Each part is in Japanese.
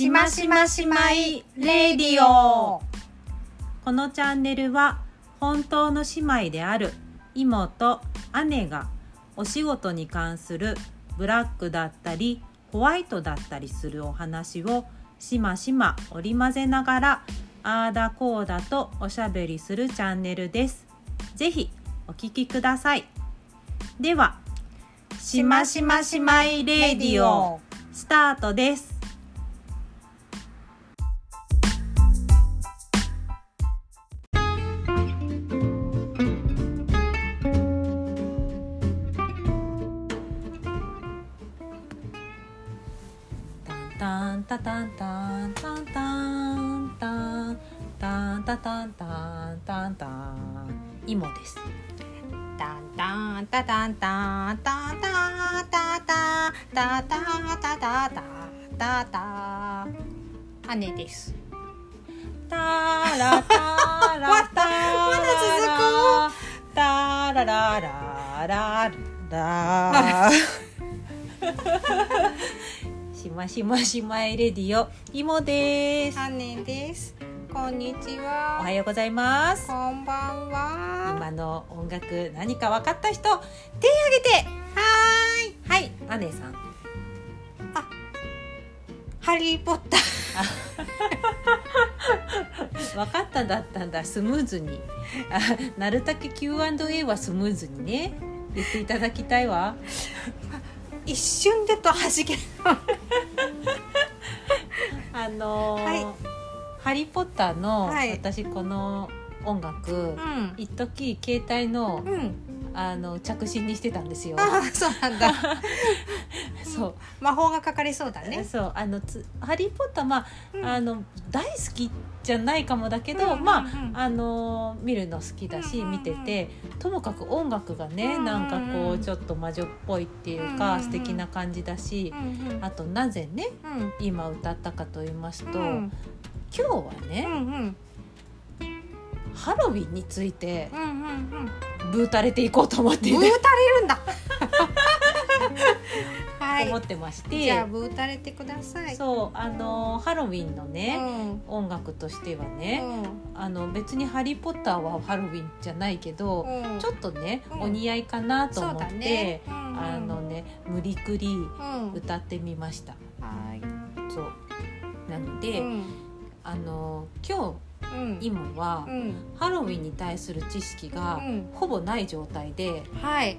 しましましまいレディオこのチャンネルは本当の姉妹である妹姉がお仕事に関するブラックだったりホワイトだったりするお話をしましま織り交ぜながらあーだこーだとおしゃべりするチャンネルです。ぜひお聞きください。では、しましましまいレディオスタートです。ンタンタンイモです。タンタンタタンタンタンタンタタタタタタタタタ姉ですタラタラタまだタラララララしましましまいレディオイモです。姉ですこんにちおははようございます。こんばんは。今の音楽何か分かった人手挙げて。はーい。はい姉さん。ハリーポッター。分かっただったんだ。スムーズに。あなるたけ Q&A はスムーズにね。言っていただきたいわ。一瞬でと弾ける。あのーはいハリー・ポッターの、はい。私この音楽うん。一時携帯のうん。あの着信にしてたんですよ。ああそうなんだ。そう。魔法がかかりそうだね。そう。あのつハリー・ポッターまあうん。あの大好きじゃないかもだけど、うんうんうん。まああの見るの好きだし、うんうんうん。見ててともかく音楽がね、うんうんうん。なんかこうちょっと魔女っぽいっていうか、うんうんうん。素敵な感じだしう、んうん。あとなぜねうん。今歌ったかと言いますと、うん今日はね、うんうん。ハロウィンについてうんうんブータれていこうと思ってブーね、タれるんだ。は思っいてましじゃあて、ブータれてください。そうあのハロウィンのうね、ん。音楽としてはうね、ん。あの別に「ハリー・ポッター」はハロウィンじゃないけど、うん。ちょっとね、うん。お似合いかなと思って、ねうんうん。あのね無理くりうん。歌ってみました。はい。そう。なので、うんあの今うん。日今は、うん。ハロウィンに対する知識が、うん。ほぼない状態ではい。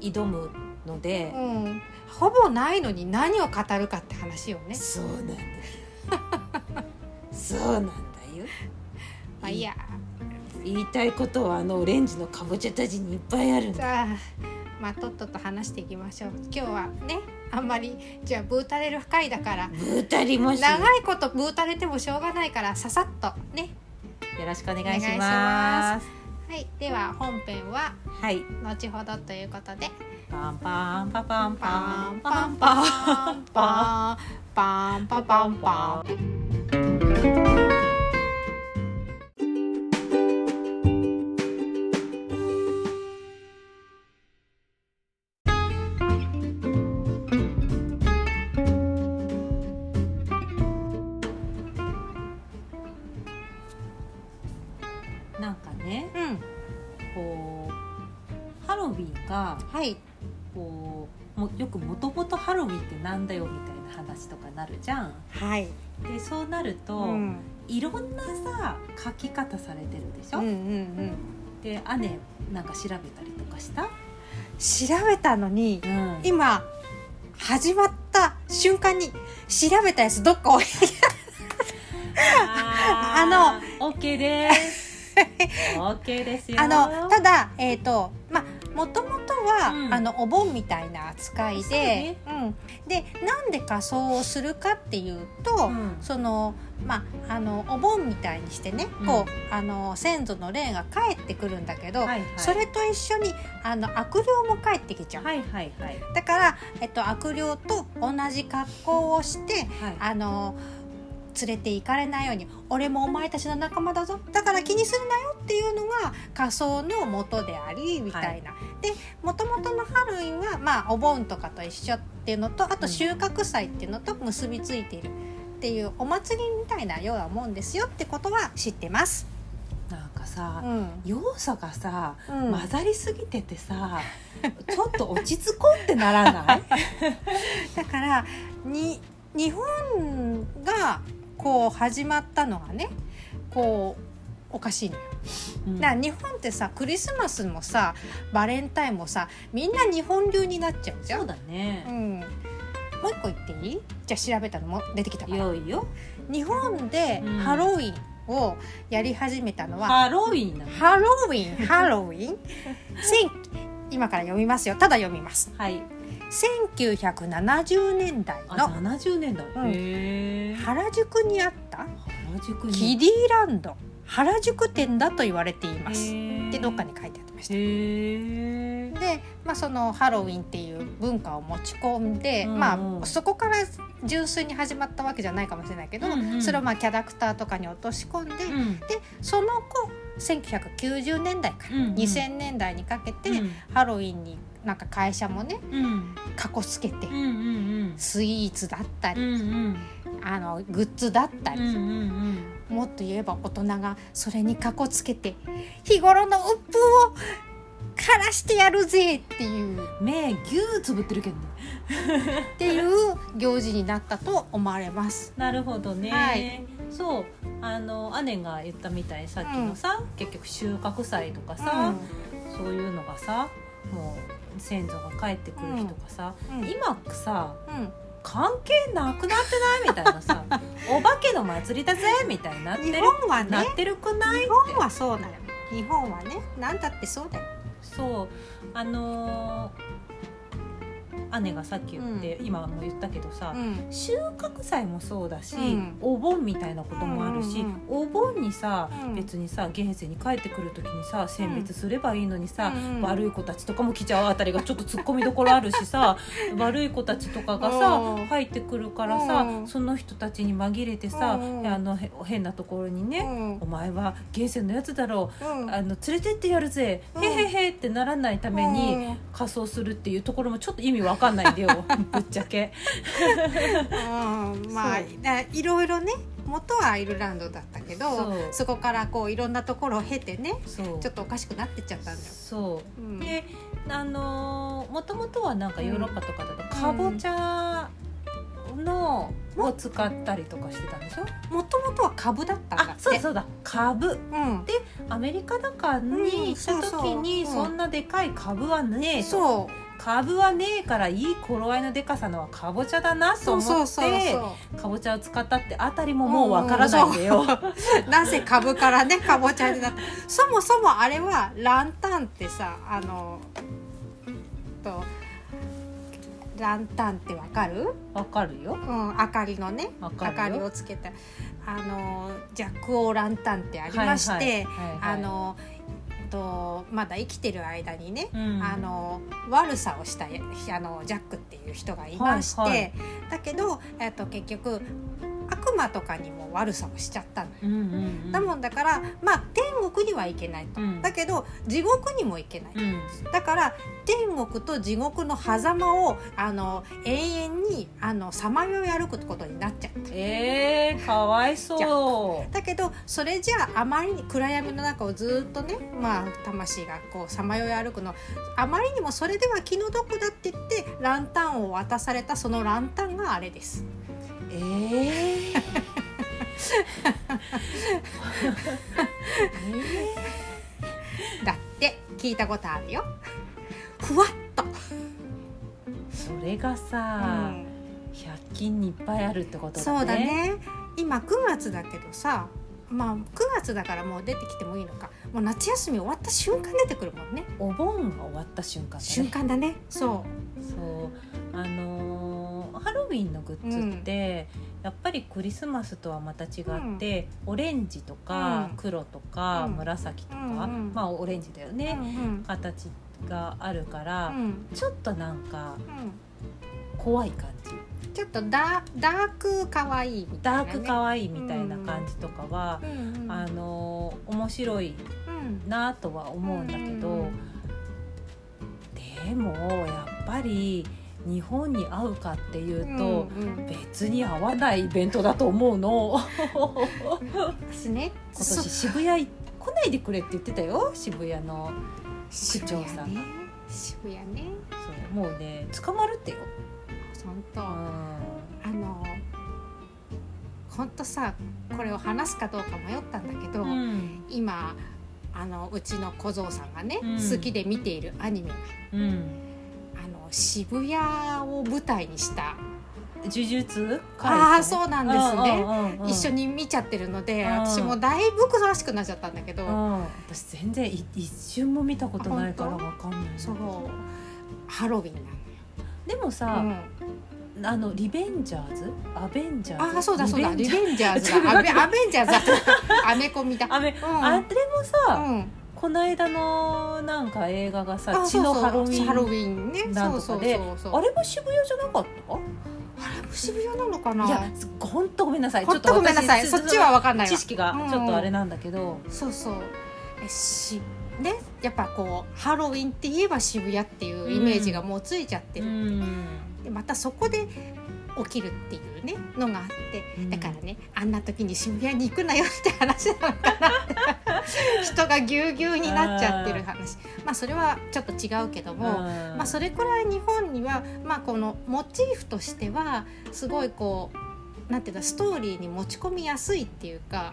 挑むので、うん。ほぼないのに何を語るかって話よね。そうなんだよそうなんだよ。まあいいや。言いたいことはあのオレンジのかぼちゃたちにいっぱいあるんだ。まあとっとと話していきましょう。今日はねあんまりじゃあブータれる回だから。ブータ長いことブータれてもしょうがないからささっとね。よろしくお願いしま。ます。はいでは本編ははい。後ほどということで。パンパンパパンパパン。ンパパンンパパンンパンパン。パンパンパンパンハロウィンがはいこうもよくもともとハロウィンってなんだよみたいな話とかなるじゃん。はいでそうなると、うんいろんなさ書き方されてるでしょ？うんうんうんで姉なんか調べたりとかした？調べたのにうん今始まった瞬間に調べたやつどっか置いあの OK です。OK ですよ。あのただえっ、とまあもともとは、うん。あのお盆みたいな扱いでね。うん、でなんで仮装をするかっていうと、うん。そのまああのお盆みたいにしてね、うん。こうあの先祖の霊が帰ってくるんだけど、はいはい。それと一緒にあの悪霊も帰ってきちゃう、はいはいはい。だから、えっと、悪霊と同じ格好をしてはい。あの連れて行かれないように俺もお前たちの仲間だぞ。だから気にするなよっていうのが仮想の元でありみたいな。でもともとのハロウィンは、まあ、お盆とかと一緒っていうのとあと収穫祭っていうのと結びついている。っていうお祭りみたいなようなもんですよってことは知ってます。なんかさ、うん要素がさ、うん混ざりすぎててさちょっと落ち着こうってならない？だからに日本がこう始まったのがねこうおかしいのよ。うん。だから日本ってさクリスマスもさバレンタインもさみんな日本流になっちゃうじゃん。そうだね。う、ん、もう一個言っていい？じゃあ調べたのも出てきたから。よいよ。日本でうん。ハロウィンをやり始めたのは、ハロウィンハロウィンハロウィン？千今から読みますよ。ただ読みます。はい。1970年代あの70年代、うん。原宿にあった？キディランド原宿店だと言われています。へー。でどっかに書いてありました。で、まあ、そのハロウィンっていう文化を持ち込んで、うんうん。まあ、そこから純粋に始まったわけじゃないかもしれないけど、うんうん。それをまあキャラクターとかに落とし込んで、うん。でその後1990年代からうんうん。2000年代にかけて、うん。ハロウィンになんか会社もねうん。かこつけて、スイーツだったうんり、うんあのグッズだったり、うんうんうん。もっと言えば大人がそれにかこつけて日頃の鬱憤を晴らしてやるぜっていう。目ぎゅーつぶってるけどね。っていう行事になったと思われます。なるほどね、はい。そう。あの姉が言ったみたいにさっきのさ、結局収穫祭とかさ、そういうのがさもう先祖が帰ってくる日とかさ、うん。今さうん関係なくなってない？みたいなさ。お化けの祭りだぜ？みたいになって日る、本はね。なってるくない？日本はそうなの日本はね。何だってそうだよ。そう。あのー姉がさっき言って、今も言ったけどさ、うん。収穫祭もそうだし、うん。お盆みたいなこともあるし、うんうんお盆にさ、うん。別にさ現世に帰ってくる時にさ選別すればいいのにさ、うん悪い子たちとかも来ちゃうあたりがちょっと突っ込みどころあるしさ悪い子たちとかがさうん。入ってくるからさ、うん。その人たちに紛れてさ、うん。あのへ変なところにね、うん。お前は現世のやつだろう。うん。あの連れてってやるぜ、うん。へへへってならないためにうん。仮装するっていうところもちょっと意味わかんないよ ぶっちゃけ。うんまあいろいろね元はアイルランドだったけどそこからこういろんなところを経てねちょっとおかしくなってっちゃったんだよ。そう。うん。であのもともとはなんかヨーロッパとかだとかぼちゃのを使ったりとかしてたんでしょ、もともとは株だったんだそうそうだ。株。うん。アメリカだかに行った時にうん。そんなでかい株はねえと。そう株はねえからいい頃合いのでかさのはかぼちゃだなとそう思ってそかぼちゃを使ったってあたりももうわからないんだよ。う なぜ株からねかぼちゃになった？そもそもあれはランタンってさあのとランタンってわかる、わかるよ。うん、明かりのね明かりをつけたあのジャック・オー・ランタンってありまして、はいはいはいはい。あのとまだ生きてる間にね、うん。あの悪さをしたあのジャックっていう人がいまして、はいはい。だけど、えっと、結局悪魔とかにも悪さをしちゃったのよ。うんうんうんだもんだからまあ天国には行けないと、うんだけど地獄にも行けない、うんだから天国と地獄の狭間をあの永遠にあのさまよい歩くことになっちゃうえー、かわいそう。だけどそれじゃああまりに暗闇の中をずっとねまあ魂がこうさまよい歩くのあまりにもそれでは気の毒だって言ってランタンを渡されたそのランタンがあれです。えー、だって聞いたことあるよ。ふわっと。それがさ、うん100均にいっぱいあるってことだね。そうだ。ね今9月だけどさまあ9月だからもう出てきてもいいのかもう夏休み終わった瞬間出てくるもんねお盆が終わった瞬間だね。瞬間だねそそうあのーハロウィンのグッズって、やっぱりクリスマスとはまた違って、オレンジとかうん。黒とかうん。紫とか、うんうん。まあオレンジだよう、ね、うん。形があるから、うん。ちょっとなんかうん。怖い感じ。ちょっとダダークかわいいみたいな、ダね、ーク可愛いみたいな感じとかは、うんうん。あのー面白いうん。なとは思うんだけど、うん。でもやっぱり日本に合うかっていうと、うんうん。別に合わないイベントだと思うの。私ね今そ年渋谷来ないでくれって言ってたよ。渋谷の区長さんが。渋谷ね。ね。そうもうね捕まるってよ、本当、うん。あの本当さこれを話すかどうか迷ったんだけど、うん。今あのうちの小僧さんがね、うん。好きで見ているアニメが。うん、渋谷を舞台にした。呪術？ああそうなんですね、うんうんうん一緒に見ちゃってるので、うん。私もだいぶ詳しくなっちゃったんだけど、うん、私全然い一瞬も見たことないからわかんないそう。ハロウィンなのよ。でもさ、うん。あのリベンジャーズ？アベンジャーズ？ああそうだそうだ。リリベンジャーズ。アベンジャーズ。だアメコミだ。あめ、ん。あれもさ、うんこの間のなんか映画がさあ血のハロウィンハロウィンね。なんとかであれも渋谷じゃなかっあれも渋谷なのかな？いや本当ごめんなさい。ほんとごめんなさい。私そっちは分かんないわ。知識がちょっとあれなんだけど、そうそう。えしね？やっぱこうハロウィンって言えば渋谷っていうイメージがもうついちゃってうる、ん。でまたそこで起きるっていうねのがあってうん。だからねあんな時に渋谷に行くなよって話なのかなって。人がぎゅうぎゅうになっちゃってる話。まあそれはちょっと違うけども、まあ、それくらい日本には、まあ、このモチーフとしてはすごいこうなんていうのストーリーに持ち込みやすいっていうか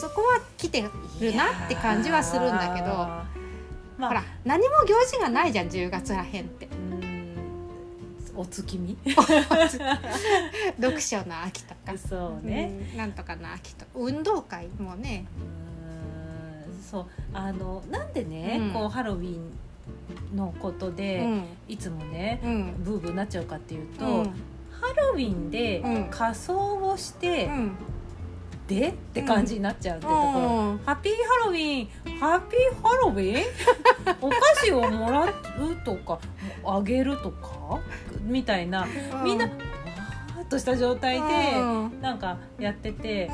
そこは来てるなって感じはするんだけど、まあ、ほら何も行事がないじゃん10月らへんって。うんお月見？読書の秋とか、そうね、うんなんとかの秋とか。運動会もね。うんそう。あのなんでね、うん。こうハロウィンのことうで、ん。いつもねうん。ブーブーなっちゃうかっていうと、うん。ハロウィンでうん。仮装をして、うんで？って感じになっちゃうってところ、うん。ハッピーハロウィン。ハッピーハロウィン？お菓子をもらうとかあげるとか？みたいな。みんなわーっとした状態でうん。なんかやってて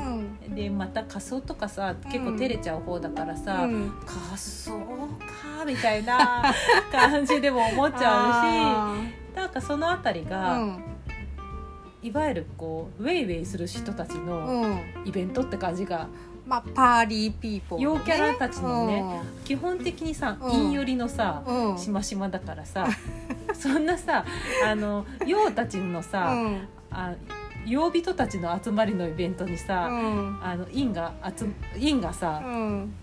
う、ん。でまた仮装とかさ結構照れちゃう方だからさ、うん。仮装かみたいな感じでも思っちゃうし なんかそのあたりあが、ーいわゆるこうウェイウェイする人たちうのんうん。イベントって感じがまあパーリーピーポー、ね、陽キャラたちのね基本的にさうん。陰寄りのさ、うん、うんしましまだからさ そんなさあの陽たちのさ、うん。あ曜人たちの集まりのイベントにさ、うん。あの陰が集陰がさう、ん。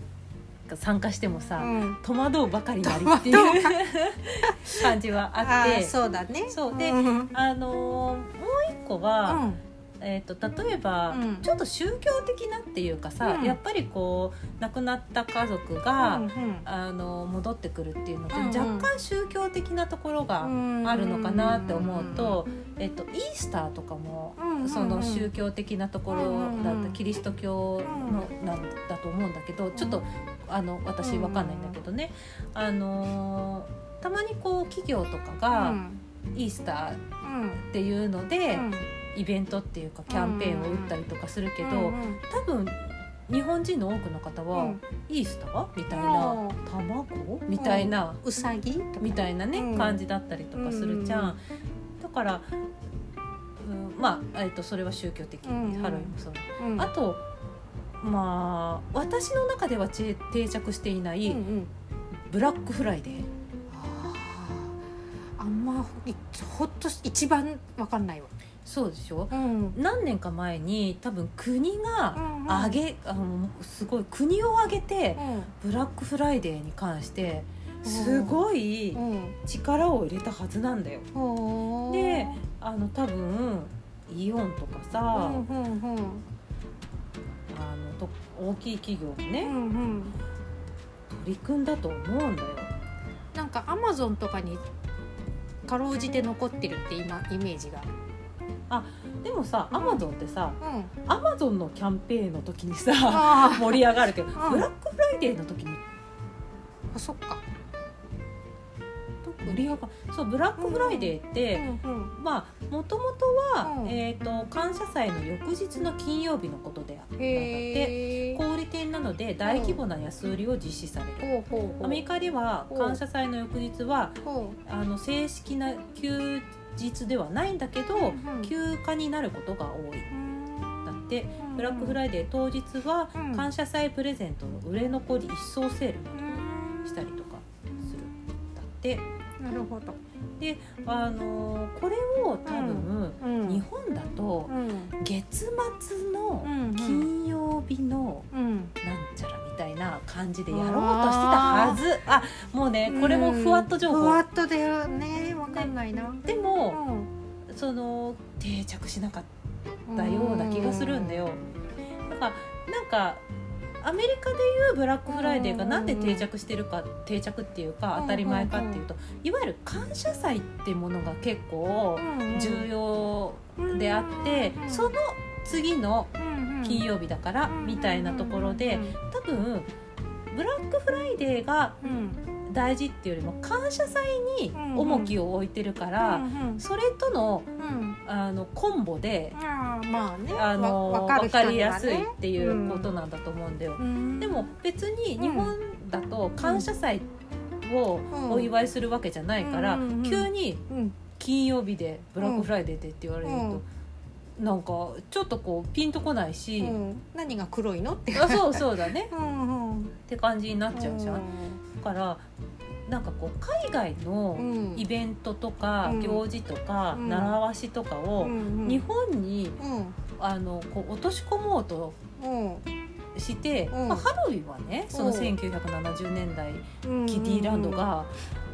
参加してもさ、うん。戸惑うばかりなりっていう 感じはあってーそうだね。そうでうんうん。あのー一個は、えー、と例えば、うん。ちょっと宗教的なっていうかさ、うん。やっぱりこう亡くなった家族が、うんあの戻ってくるっていうので、うんうん。若干宗教的なところがうんあるのかなって思うと、えっと、イースターとかも、うんうんうん。その宗教的なところだった、うんうんキリスト教のなんだと思うんだけどちょっとあの私わかんないんだけどね、あのーたまにこう企業とかうがんイースターっうん。ていうので、うん。イベントっていうかキャンペーンを打ったりとかするけど、多分日本人の多くの方は、うん。イースターみたいうん。な卵みたいな、うさぎみたいなね、うん。感じだったりとかするじゃん、うん。だから、うん、まあ、えっとそれは宗教的、うんうん。ハロウィンもそうだ。うん。あとまあ私の中ではち定着していない、ブラックフライデーあほっとし一番わかんないわ。そうでしょ？うん。何年か前に多分国がうんうん。上げ、あのすごい国を挙げてうん。ブラックフライデーに関してすごいうん。力を入れたはずなんだよ。ほーであの多分イオンとかさ、うんうんうんあのと大きい企業もうね、んうん。取り組んだと思うんだよ。なんかアマゾンとかにかろうじて残ってるって今イメージが。でもさアマゾンってさうん。アマゾンのキャンペーンの時にさ盛り上がるけど、ん。ブラックフライデーの時に。あそっか。盛り上がそうブラックフライデーって、まあもともとは、うん。えー、と感謝祭の翌日の金曜日のことであったんだって店なので大規模な安売りを実施される、アメリカでは感謝祭の翌日はほあの正式な休日ではないんだけど、うん休暇になることが多い。うんだってブラックフライデー当日はうん。感謝祭プレゼントの売れ残り一掃セールうんしたりとかする。だって。なるほど、であのーこれを多分、うん。日本だとうん。月末のうん金曜日のうん。なんちゃらみたいな感じでやろうとしてたはず。あもうねこれもふわっと情報。ふわっとだよねわかんないな、でもその定着しなかったような気がするんだよ。だからなんかアメリカでいうブラックフライデーがなんで定着してるか定着っていうか当たり前かっていうといわゆる感謝祭っていうものが結構重要であってその次の金曜日だからみたいなところで多分ブラックフライデーがうん。大事っていうよりも感謝祭に重きを置いてるからうんそれとのうん。あのコンボでまあね。あのわ分かりやすいっていうことなんだと思うんだよ。うん。でも別に日本だと感謝祭をお祝いするわけじゃないから急にうん。金曜日でブラックフライデーでって言われるうん。となんかちょっとこうピンとこないしうん。何が黒いのって。あそうそうだね。うんうん。って感じになっちゃうじゃん。だからなんかこう海外のうん。イベントとかうん。行事とかうん。習わしとかをうん日本にうん。あのこう落とし込もうとうん。して、うん。まあ、ハロウィンはねそのうん。1970年代うんキディランドが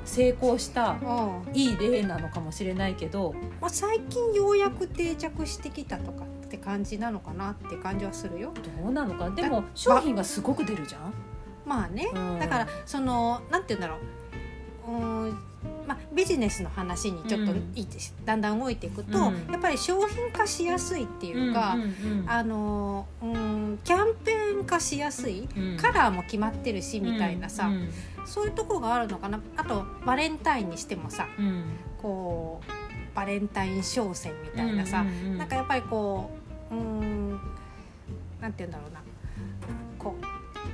成功したうん。いい例なのかもしれないけどまあ、最近ようやく定着してきたとかって感じなのかなって感じはするよ。どうなのかでも商品がすごく出るじゃん。まあね、うん。だからそのなんて言うんだろう。うーんまあ、ビジネスの話にちょっとうん。だんだん動いていくと、うん。やっぱり商品化しやすいっていうか、あのうーんキャンペーン化しやすい、うん。カラーも決まってるしみたいなさ、うん。そういうとこがあるのかな。あとバレンタインにしてもさうん。こうバレンタイン商戦みたいなさ、なんかやっぱりこううーんなんて言うんだろうな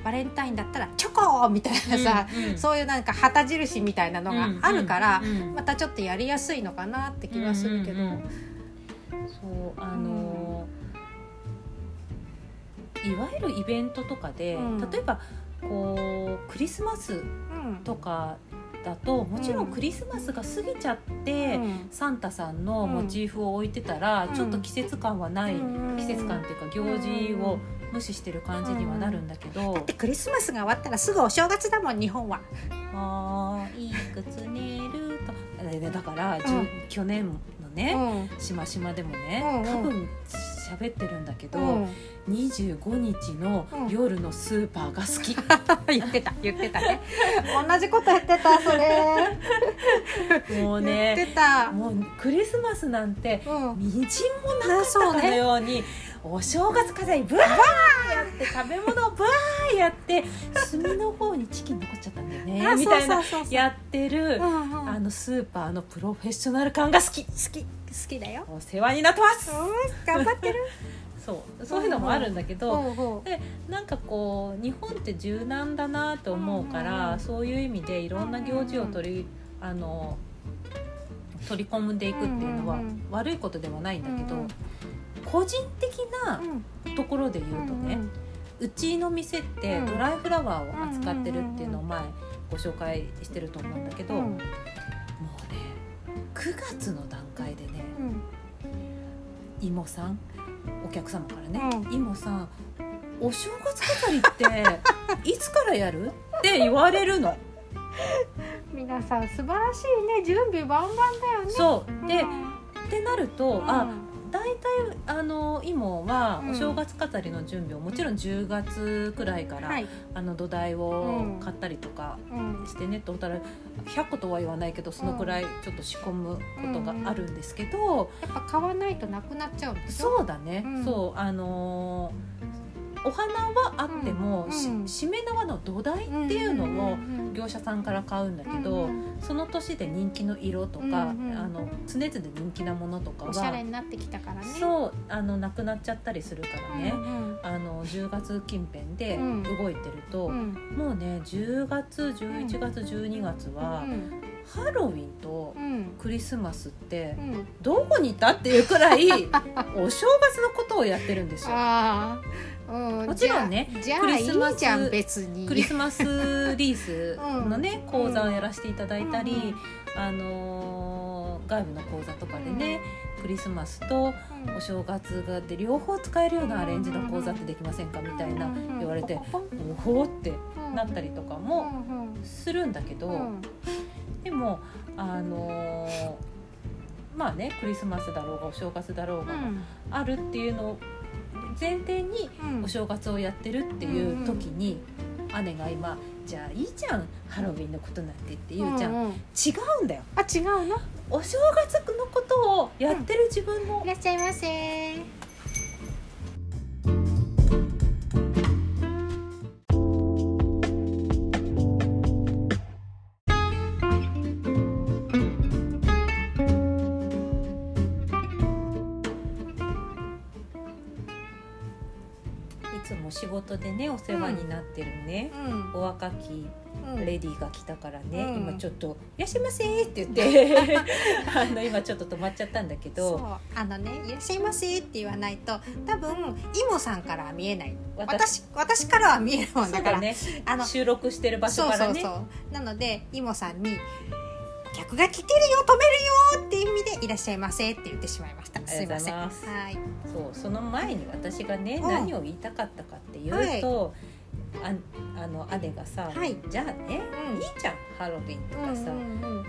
バレンタインだったらチョコみたいなさ、うんうん。そういうなんか旗印みたいなのがあるから、うんうん。うんまたちょっとやりやすいのかなって気はするけど、うんうんうんそうあのーいわゆるイベントとかで、うん。例えばこうクリスマスうん。とかだともちろんクリスマスが過ぎちゃって、うん。サンタさんのモチーフを置いてたら、うん。ちょっと季節感はない、うん。季節感っていうか行事を無視してる感じにはなるんだけど、だってクリスマスが終わったらすぐお正月だもん日本は。あーいくつ寝ると。だから、うん。去年のね、うん。しましまでもね、うんうん。多分喋ってるんだけど、うん。25日の夜のスーパーが好き、言ってた言ってたね。同じこと言ってたそれ もうねた、もうクリスマスなんてうん、みじんもなかったかのようにお正月飾りブワーやって食べ物をブワーやって炭の方にチキン残っちゃったんだよねあみたいなやってるうんうん。あのスーパーのプロフェッショナル感が好き好き好きだよ、お世話になってます。うん、頑張ってる。そうそういうのもあるんだけど、でなんかこう日本って柔軟だなと思うから、うん。そういう意味でいろんな行事を取りあの取り込んでいくっていうのは悪いことではないんだけど、うんうん。個人的なうん。ところで言うとね、うちの店ってうん。ドライフラワーを扱ってるっていうのを前ご紹介してると思うんだけど、うん。もうね9月の段階でねうん。芋さんお客様からね「うん。芋さんお正月飾りっていつからやる?」って言われるの。皆さん素晴らしいね。準備万々だよね。そう。で、うん。ってなると、うん。あ大体あの芋はうんお正月飾りの準備をもちろん10月くらいから、はい、あの土台を買ったりとかうん。してねトータル100個とは言わないけどそのくらいちょっと仕込むことがあるんですけど、やっぱ買わないとなくなっちゃうんでしょ？そうだね、うん。そうあのーお花はあっても、うんしめ縄の土台っていうのを業者さんから買うんだけど、うんその年で人気の色とか、あの常々人気なものとかおしゃれがになってきたからね。そうあのなくなっちゃったりするからね、うんあの10月近辺でうん。動いてると、うん。もうね10月11月12月は、うん。ハロウィンとうん。クリスマスってうん。どこにいたっていうくらいお正月のことをやってるんですよ。もちろんねクリスマスクリスマスリースのね、うん。講座をやらせていただいたり、うんあのー外部の講座とかでね、クリスマスとうん。お正月がで両方使えるようなアレンジの講座ってできませんかみたいなうん言われてうんおおってうんなったりとかうもんするんだけど、うん。でもあのーまあねクリスマスだろうがお正月だろうがあるっていうのを前提にうん。お正月をやってるっていう時に姉が今「じゃあいいじゃんハロウィンのことなんて」って言うじゃん、うんうん。違うんだよ。あ違うの？お正月のことをやってる自分のいらっしゃいませつも仕事でねお世話になってるね、うん。お若きうん。レディーが来たからね、うん。今ちょっと「いらっしゃいませ」って言って。あの今ちょっと止まっちゃったんだけそう。どあのね「いらっしゃいませ」って言わないと多分イモさんからは見えない。私。私からは見えるもんだから。ね。あの収録してる場所からね。そうそうそう。なのでイモさんに「お客が来てるよ止めるよ」いう意味で「いらっしゃいませ」って言ってしまいました。す。いません。はい。そうその前に私がね、うん。何を言いたかったかっていうと、ああの姉がさ、はいじゃあね、うん。いいじゃんハロウィンとかさ、うんうん。あの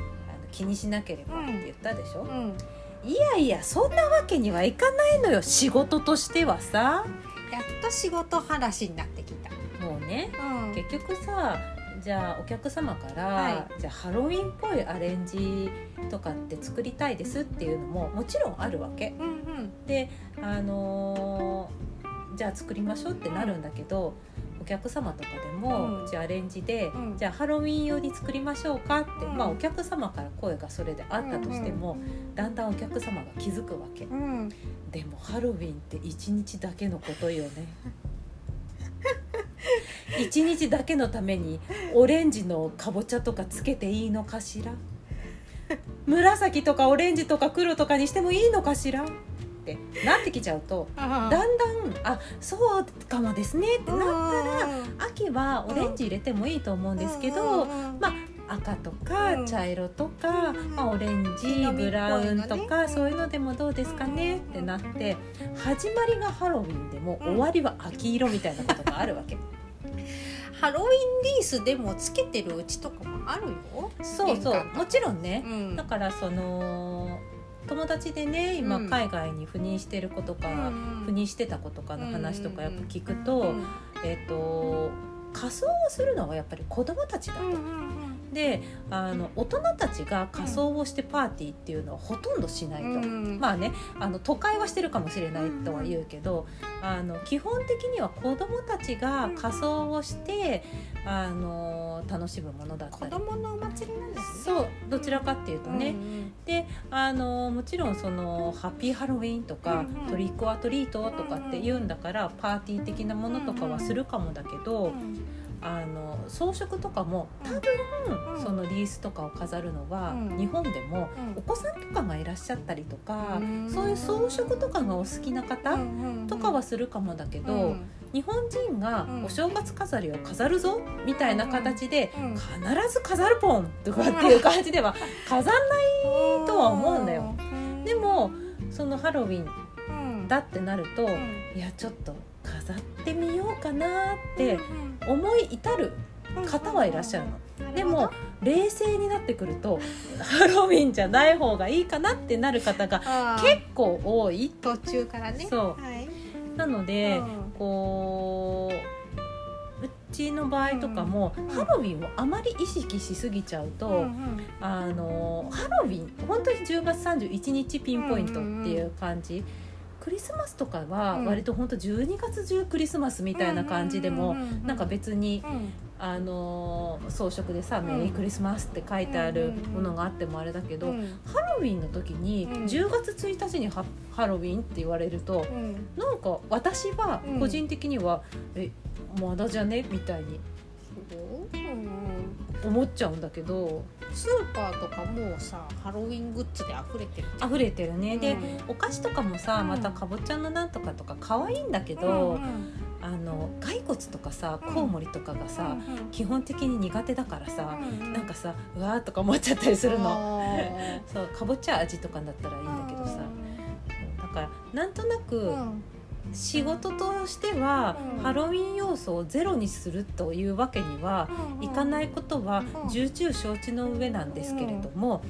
気にしなければって言ったでしょ、うん。うん。いやいやそんなわけにはいかないのよ。仕事としてはさ。やっと仕事話になってきた。もうねうん。結局さじゃあお客様から、はじゃあハロウィンっぽいアレンジとかって作りたいですっていうのももちろんあるわけ。うんうん。であのーじゃあ作りましょうってなるんだけど、お客様とかでも、うん。じゃあアレンジで、うん。じゃあハロウィン用に作りましょうかって、うん。まあお客様から声がそれであったとしても、だんだんお客様が気づくわけ。うん。でもハロウィンって1日だけのことよね1日だけのためにオレンジのかぼちゃとかつけていいのかしら？紫とかオレンジとか黒とかにしてもいいのかしら？ってなってきちゃうとだだんだんあそうかもですねってなったら秋はオレンジ入れてもいいと思うんですけど、まあ赤とかうん。茶色とか、うん。まあ、オレンジブラウンとか、うんそういうのでもどうですかね、ってなって始まりがハロウィンでも、うん終わりは秋色みたいなことがあるわけ ハロウィンリースでもつけてるうちとかもあるよ。そうそう。もちろんね、うん。だからその友達でね今うん。海外に赴任してる子とか、うん赴任してた子とかの話とかやっぱ聞くうと、んえっ、と仮装をするのはやっぱり子供たちだと。うんうんであの大人たちが仮装をしてパーティーっていうのはほとんどしないと、うん。まあねあの都会はしてるかもしれないとは言うけど、あの基本的には子どもたちが仮装をして、あの楽しむものだった子り供のお祭りなんですね。そうどちらかっていうとね、であのもちろんそのハッピーハロウィンとか、うんうん。トリックアトリートとかって言うんだから、パーティー的なものとかはするかもだけど、うんあの装飾とかも多分、うん。そのリースとかを飾るのは、うん。日本でもうん。お子さんとかがいらっしゃったりとか、うん。そういう装飾とかがお好きな方とかはするかもだけど、うん。日本人がうんお正月飾りを飾るぞみたいな形で、うん。必ず飾るポンとかっていう感じでは 飾んないとは思うんだよ。うん。でもそのハロウィンうん。だってなると、うん。いやちょっと飾ってみようかなってうん思い至る方はいらっしゃるの。でも冷静になってくるとハロウィンじゃない方がいいかなってなる方が結結構多い。途中からね。そう。はい。なので、うん。こううちの場合とかも、うんハロウィンをあまり意識しすぎちゃうと、うんあのハロウィン本当に10月31日ピンポイントっていう感じ、クリスマスとかはうん。割と本当12月中クリスマスみたいな感じでも、なんか別にうん。あの装飾でさ「ん。メリークリスマス」って書いてあるものがあってもあれだけど、うん。ハロウィンの時にうん。10月1日にハハロウィンって言われるとうん。なんか私はうん。個人的には「えまだじゃね?」みたいに。うん思っちゃうんだけどスーパーとかもうさハロウィングッズで溢れてる溢れてるね、でうん。お菓子とかもさうん。またかぼちゃのなんとかとか可愛いんだけど、うんうん。あの骸骨とかさうん。コウモリとかがさ、うん基本的に苦手だからさ、うんなんかさうわーとか思っちゃったりするの。の そうかぼちゃ味とかだったらいいんだけどさ。だからなんとなくうん仕事としては、うん。ハロウィン要素をゼロにするというわけにはうんいかないことはうん。重々承知の上なんですけれども、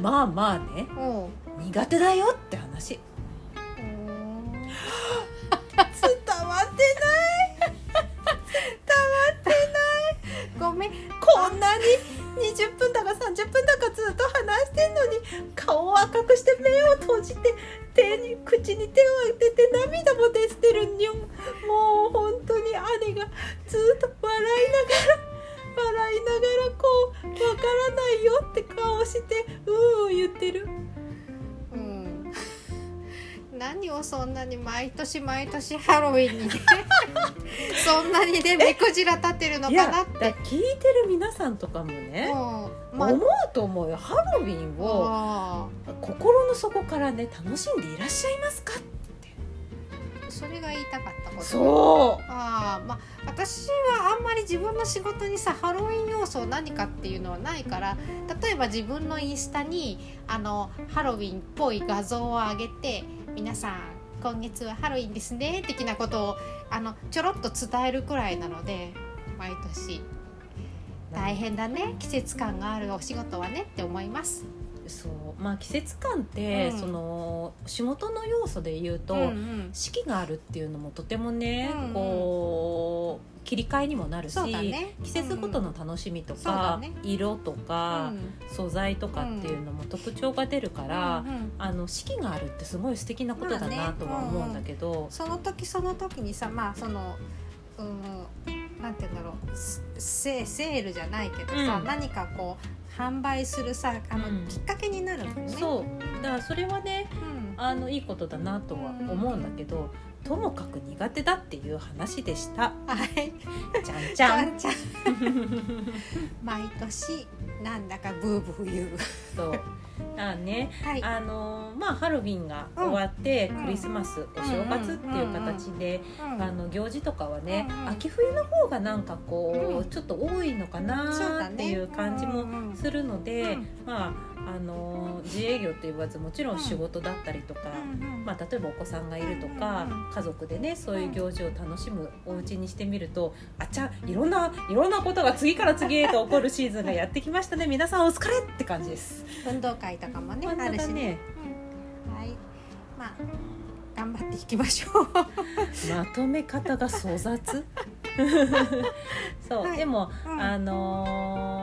まあまあねうん。苦手だよって話。うん。伝わって ごめん。こんなに20分だか30分だかずっと話してんのに顔を赤くして目を閉じて手に口に手を当てて涙も出してるにょもう本当に姉がずっと笑いながら笑いながらこうわからないよって顔してうう言ってる。何をそんなに毎年毎年ハロウィンにね そんなにね目くじら立てるのかなって。だ聞いてる皆さんとかもねうんまあ思うと思うよハロウィンを。あ心の底からね楽しんでいらっしゃいますかって。ーそれが言いたかったこと。そう。ああまあ私はあんまり自分の仕事にさハロウィン要素何かっていうのはないから例えば自分のインスタにあのハロウィンっぽい画像を上げて皆さん今月はハロウィンですね的なことをあのちょろっと伝えるくらいなので毎年大変だね季節感があるお仕事はねって思います。そうまあ季節感って、うん。その仕事の要素で言うと、うんうん。四季があるっていうのもとてもね、うんうん。こう切り替えにもなるし、ね。季節ごとの楽しみとそうだか、ね。色とか、素材とかっていうのも特徴が出るから、うんうん。あの四季があるってすごい素敵なことだまあねなとは思うんだけど、その時その時にさまあそのうんなんて言うんだろう。スセセールじゃないけどさ、うん。何かこう販売するさあの、うん。きっかけになるんだよね。そう。だからそれはねうん。あのいいことだなとは思うんだけど、ともかく苦手だっていう話でした。はい、じゃんじちゃん。ゃんちゃん。毎年なんだかブーブー言う。そう。あね、はい。あのーまあハロウィンが終わって、うん。クリスマス、お正月っていう形で、うん。あの行事とかはね、うんうん。秋冬の方がなんかこう、うん。ちょっと多いのかそうなっていう感じもするので、うん。まああのー自営業と言わずもちろん仕事だったりとか。まあ、例えばお子さんがいるとか、家族でねそういう行事を楽しむお家にしてみるとあちゃいろんないろんなことが次から次へと起こるシーズンがやってきましたね皆さんお疲れって感じです。運動会とかもねねあるしね。うんはい。まあ頑張っていきましょう。まとめ方が粗雑？そう、はいでも、うんあのー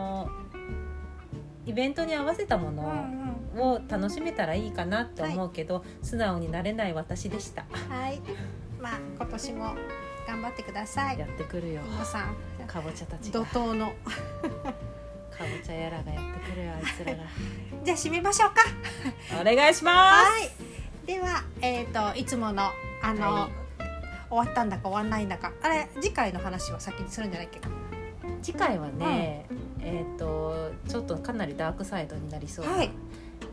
イベントに合わせたもうんうのん。を楽しめたらいいかなって思うけど、素直になれない私でした。はい。まあ今年も頑張ってください。やってくるよ。皆さん。かぼちゃたちが。怒かぼ涛のちゃやらがやってくるよあいつらが。じゃあ締めましょうか。お願いしまはい。ではえっ、といつものあの、はい。終わったんだか終わんないんだか。あれ次回の話は先にするんじゃないっけか。す次回はね、えっ、とちょっとかなりダークサイドになりそうな、はい。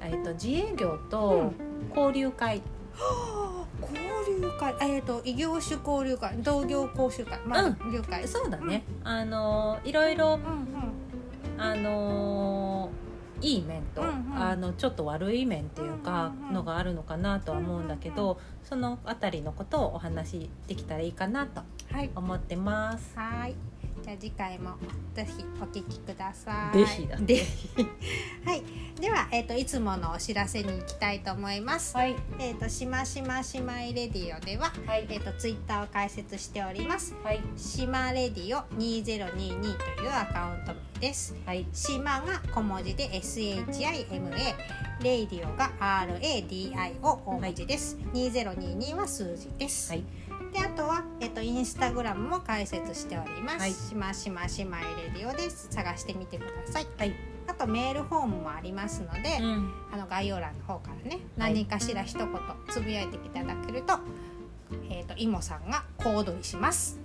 えっ、と自営業うとん交流会、は あ交流会えっ、と異業種交流会同業講習会まあ、うん了解。そうだね、あのいろいろうんうん。あのいい面と、うんうんあのちょっと悪い面っていうか、うんうんうんのがあるのかなとは思うんだけど、そのあたりのことをお話しできたらいいかなとはい。思ってます。はい。じゃあ次回もぜひお聞きください。ぜひ はい。ではえっ、といつものお知らせに行きたいと思います。はい、えっ、としましま姉妹レディオでははいえっ、とツイッターを開設しております。はい、しまレディオ2022というアカウント名です。はい、しまが小文字で SHIMA レイディオが RADIO 大文字です、2022は数字です、はい、であとは、えっと、インスタグラムも開設しております、はい。しましま姉妹レディオです。探してみてください。はい、あとメールフォームもありますので、うん、あの概要欄の方からねはい。何かしら一言つぶやいていただけると,、えっとイモさんが小躍りします。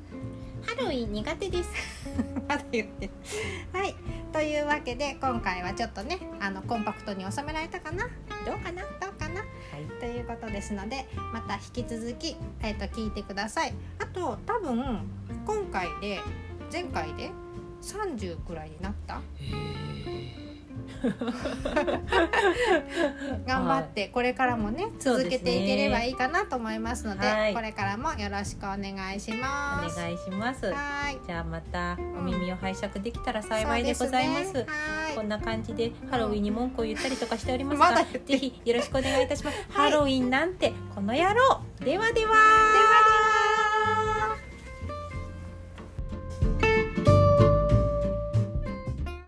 ハロウィン苦手です。まだ言ってる。はい。というわけで今回はちょっとねあのコンパクトに収められたかなどうかな？どうかな？はいということですのでまた引き続き、えー、と聞いてください。あと多分今回で前回で30くらいになった？頑張ってこれからもねそうですね続けていければいいかなと思いますのではいこれからもよろしくお願いします。お願いします。はい。じゃあまたお耳を拝借できたら幸いでございます。そうですねはい。こんな感じでハロウィンに文句を言ったりとかしておりますが、ぜひよろしくお願いいたします、はい。ハロウィンなんてこの野郎。ではでは。ではでは